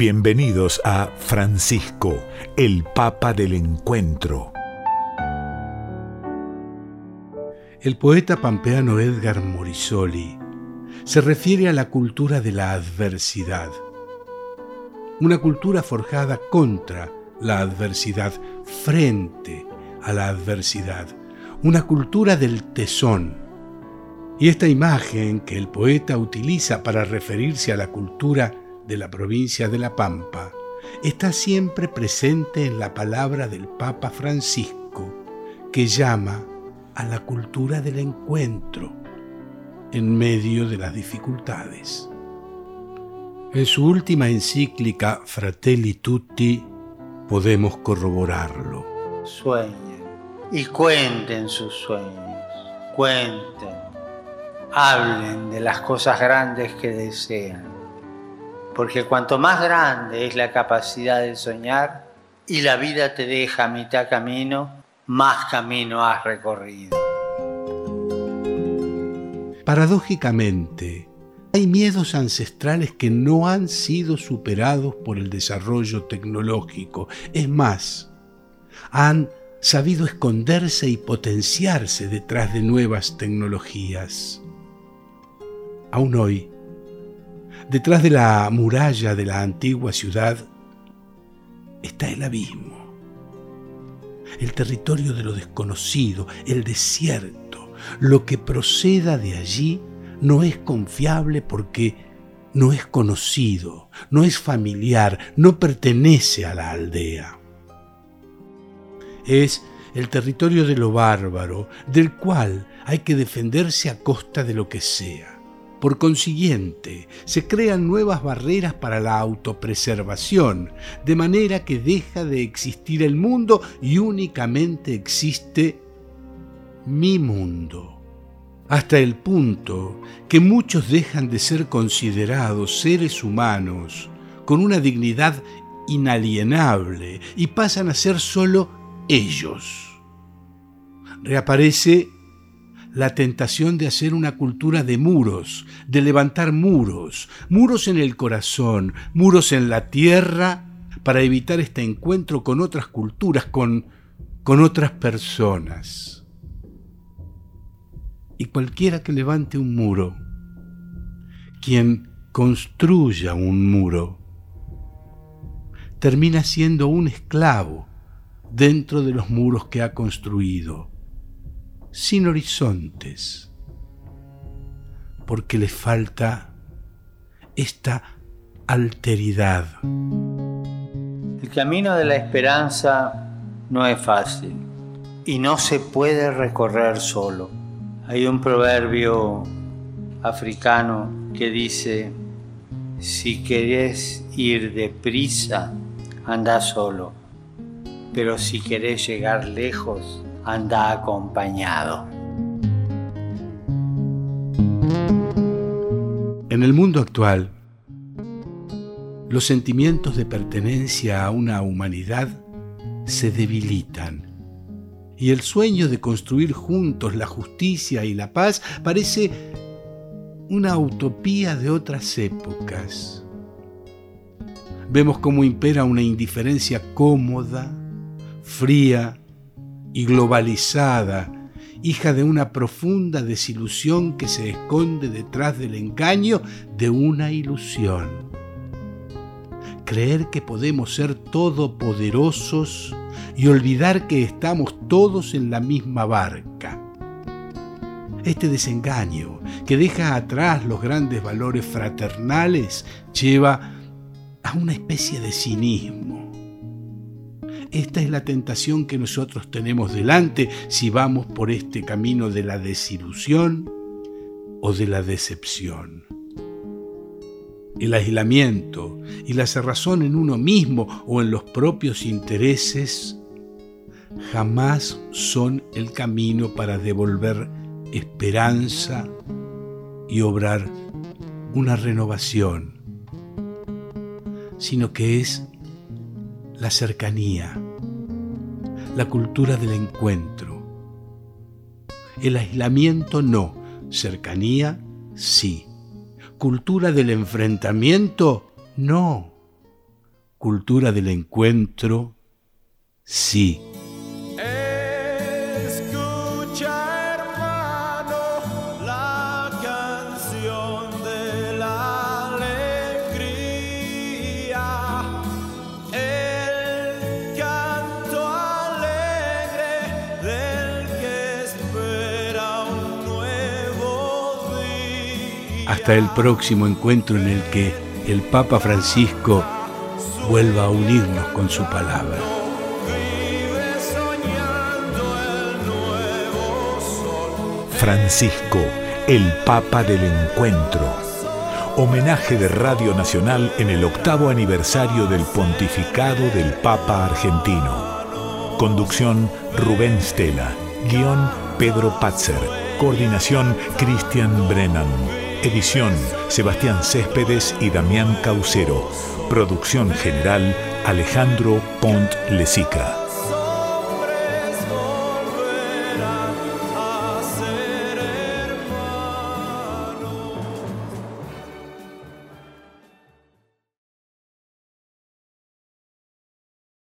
Bienvenidos a Francisco, el Papa del Encuentro. El poeta pampeano Edgar Morisoli se refiere a la cultura de la adversidad, una cultura forjada contra la adversidad, frente a la adversidad, una cultura del tesón. Y esta imagen que el poeta utiliza para referirse a la cultura de la provincia de La Pampa está siempre presente en la palabra del Papa Francisco, que llama a la cultura del encuentro en medio de las dificultades. En su última encíclica Fratelli Tutti podemos corroborarlo. Sueñen y cuenten sus sueños, cuenten, hablen de las cosas grandes que desean porque cuanto más grande es la capacidad de soñar y la vida te deja a mitad camino, más camino has recorrido. Paradójicamente, hay miedos ancestrales que no han sido superados por el desarrollo tecnológico. Es más, han sabido esconderse y potenciarse detrás de nuevas tecnologías. Aún hoy, Detrás de la muralla de la antigua ciudad está el abismo, el territorio de lo desconocido, el desierto. Lo que proceda de allí no es confiable porque no es conocido, no es familiar, no pertenece a la aldea. Es el territorio de lo bárbaro, del cual hay que defenderse a costa de lo que sea. Por consiguiente, se crean nuevas barreras para la autopreservación, de manera que deja de existir el mundo y únicamente existe mi mundo. Hasta el punto que muchos dejan de ser considerados seres humanos con una dignidad inalienable y pasan a ser solo ellos. Reaparece la tentación de hacer una cultura de muros, de levantar muros, muros en el corazón, muros en la tierra, para evitar este encuentro con otras culturas, con, con otras personas. Y cualquiera que levante un muro, quien construya un muro, termina siendo un esclavo dentro de los muros que ha construido sin horizontes, porque le falta esta alteridad. El camino de la esperanza no es fácil y no se puede recorrer solo. Hay un proverbio africano que dice, si querés ir deprisa, anda solo, pero si querés llegar lejos, anda acompañado. En el mundo actual, los sentimientos de pertenencia a una humanidad se debilitan y el sueño de construir juntos la justicia y la paz parece una utopía de otras épocas. Vemos cómo impera una indiferencia cómoda, fría y globalizada, hija de una profunda desilusión que se esconde detrás del engaño de una ilusión. Creer que podemos ser todopoderosos y olvidar que estamos todos en la misma barca. Este desengaño que deja atrás los grandes valores fraternales lleva a una especie de cinismo esta es la tentación que nosotros tenemos delante si vamos por este camino de la desilusión o de la decepción. El aislamiento y la cerrazón en uno mismo o en los propios intereses jamás son el camino para devolver esperanza y obrar una renovación, sino que es la cercanía, la cultura del encuentro. El aislamiento no, cercanía sí. Cultura del enfrentamiento no. cultura del encuentro, sí. Hasta el próximo encuentro en el que el Papa Francisco vuelva a unirnos con su palabra. Francisco, el Papa del Encuentro. Homenaje de Radio Nacional en el octavo aniversario del pontificado del Papa argentino. Conducción Rubén Stella. Guión Pedro Patzer. Coordinación Cristian Brennan. Edición Sebastián Céspedes y Damián Caucero. Producción general Alejandro Pont Lesica.